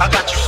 I got you.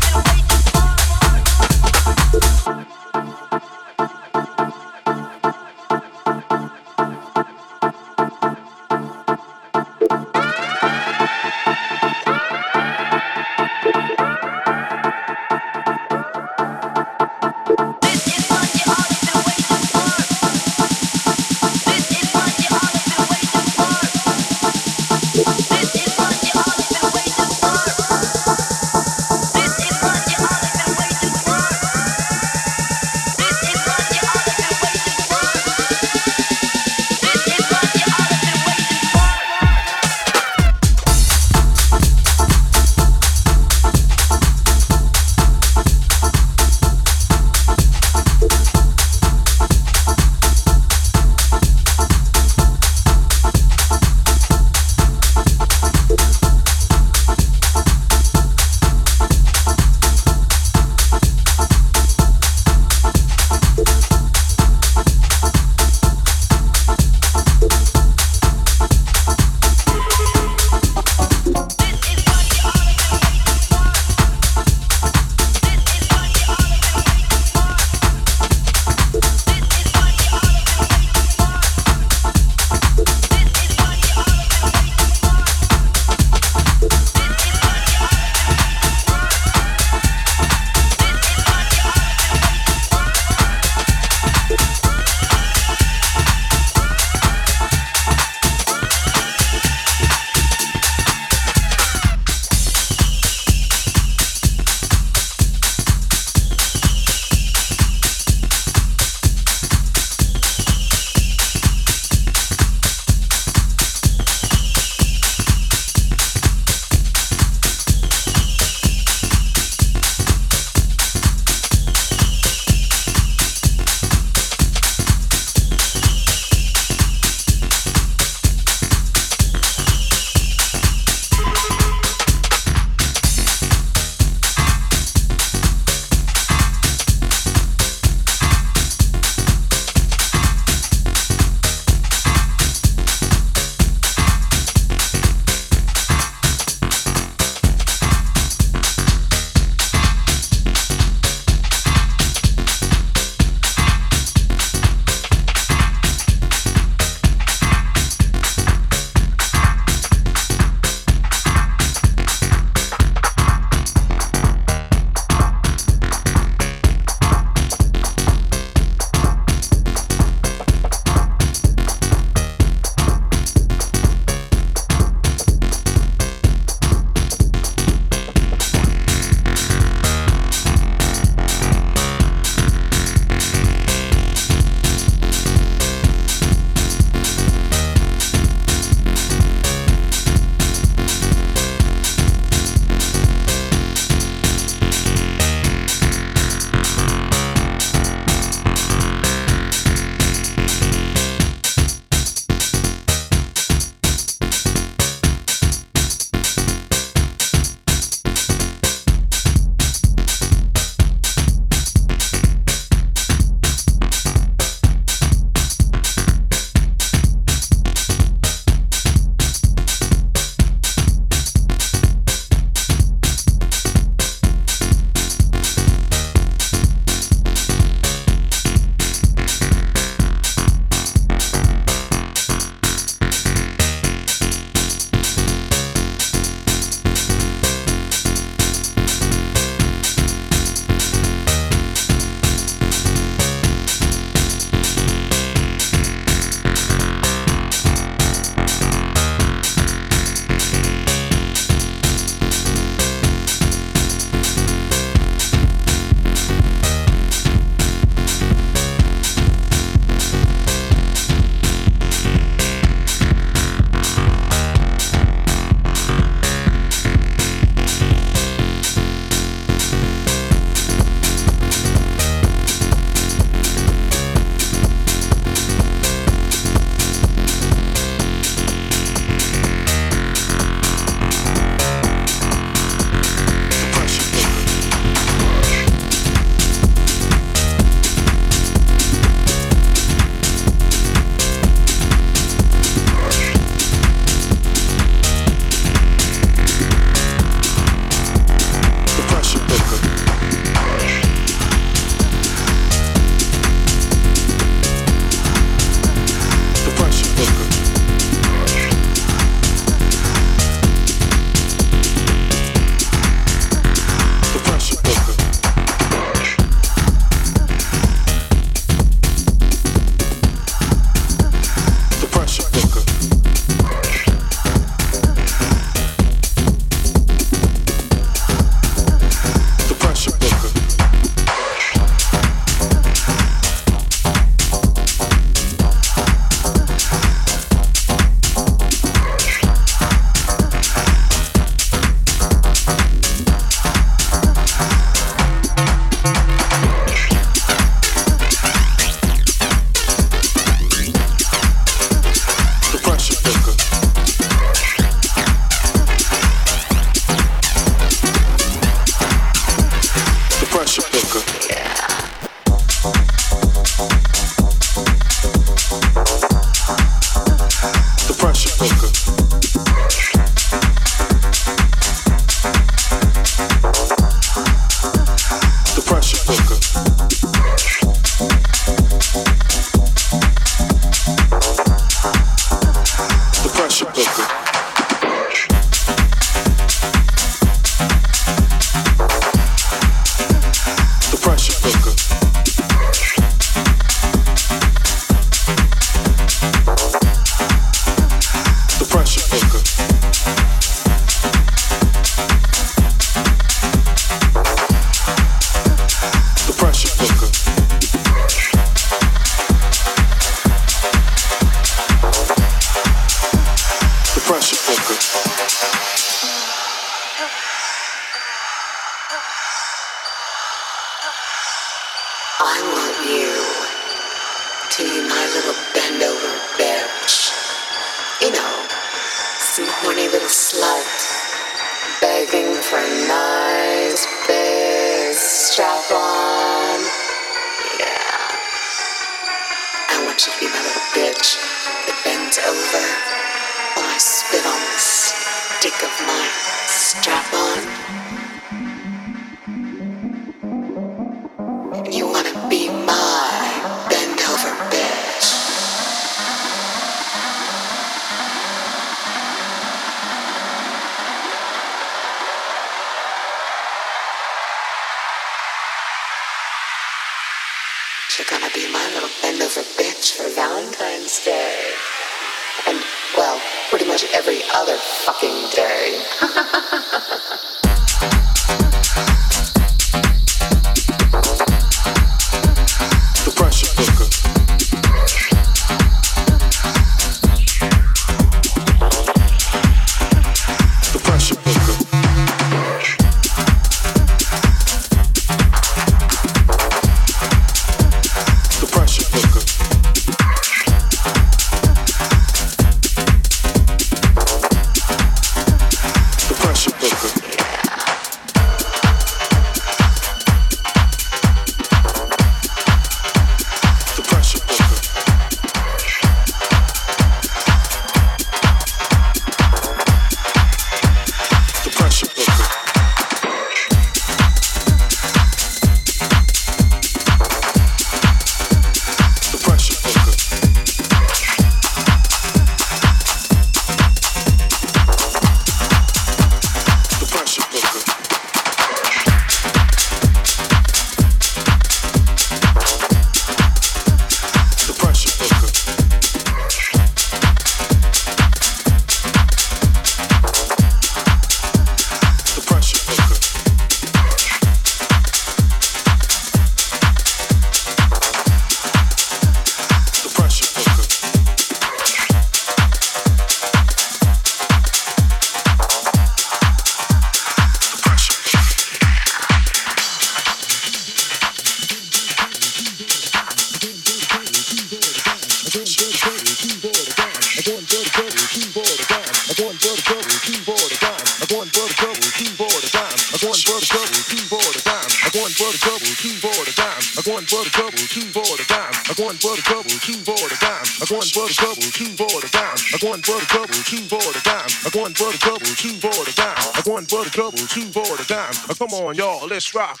One for the trouble, two for the dime. I'm for the trouble, two for the dime. I'm for the trouble, two for the dime. I'm for the trouble, two for the dime. I'm for the trouble, two for the dime. Come on, y'all, let's rock.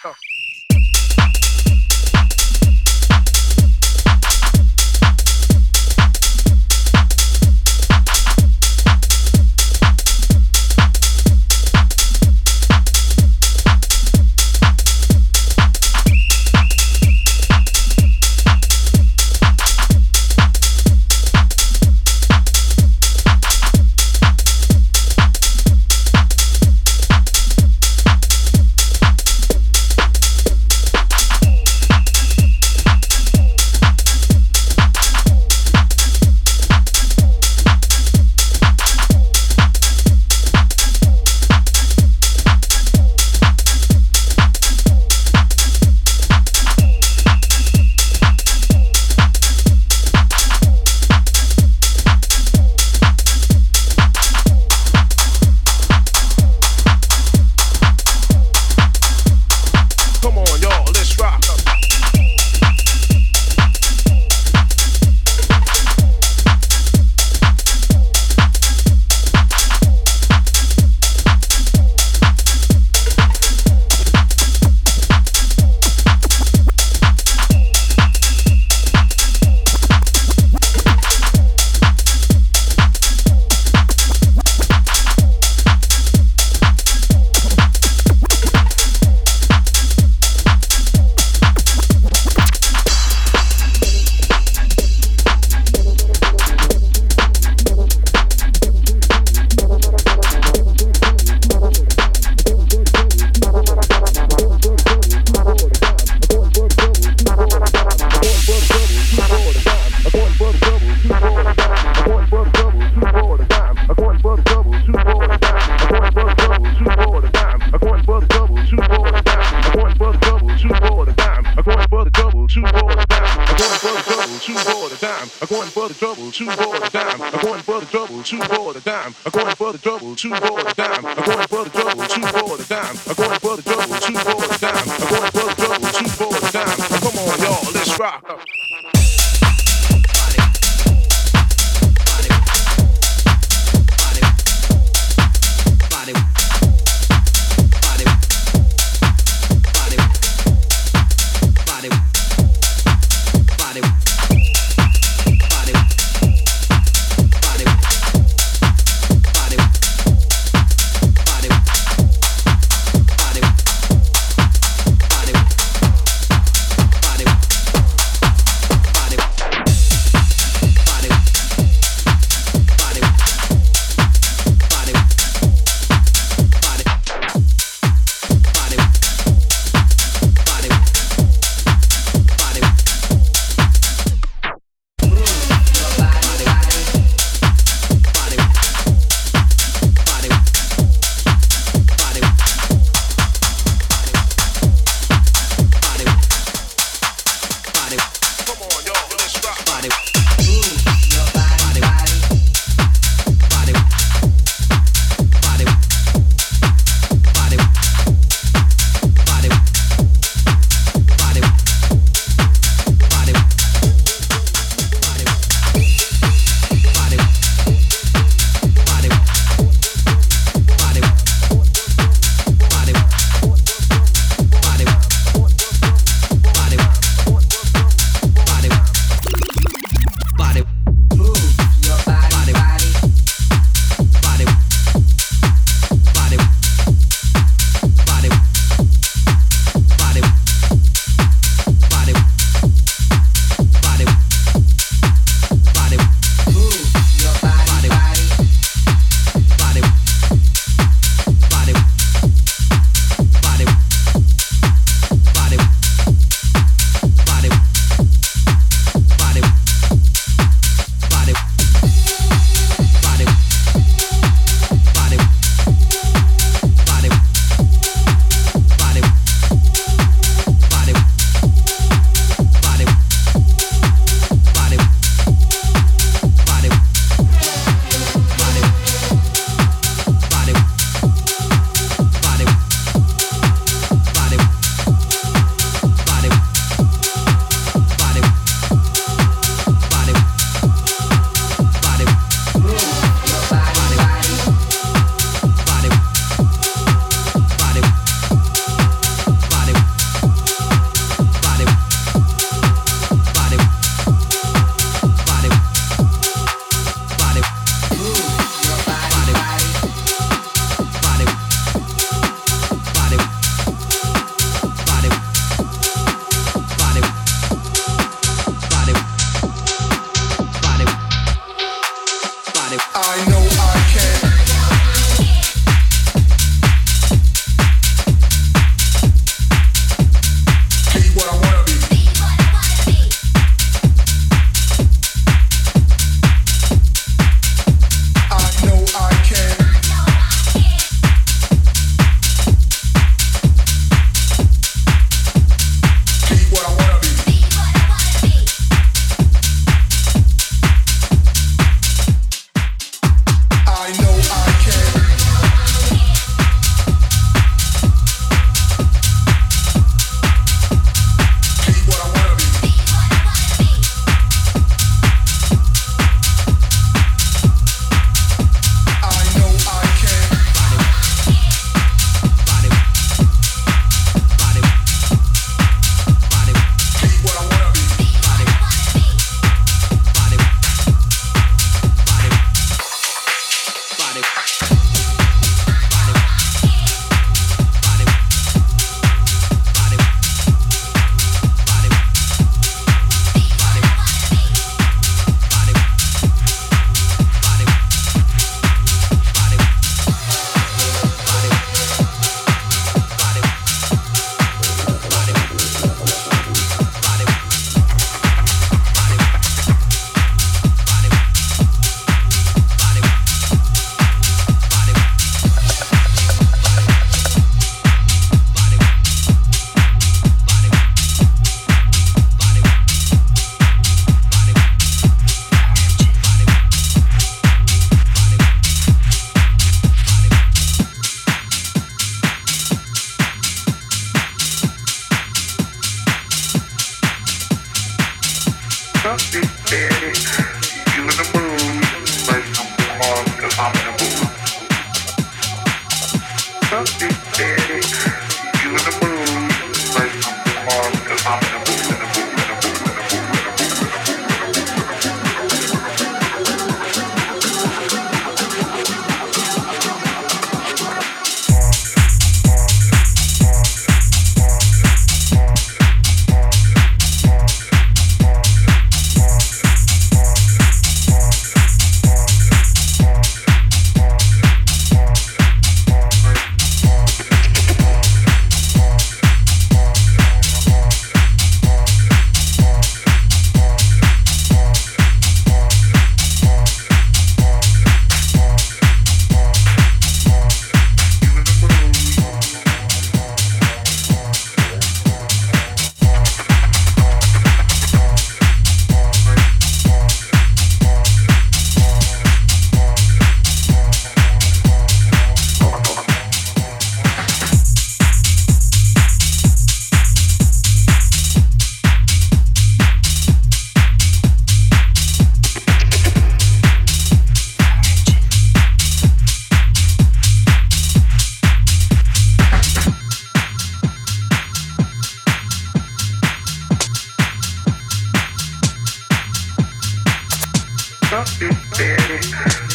Baby.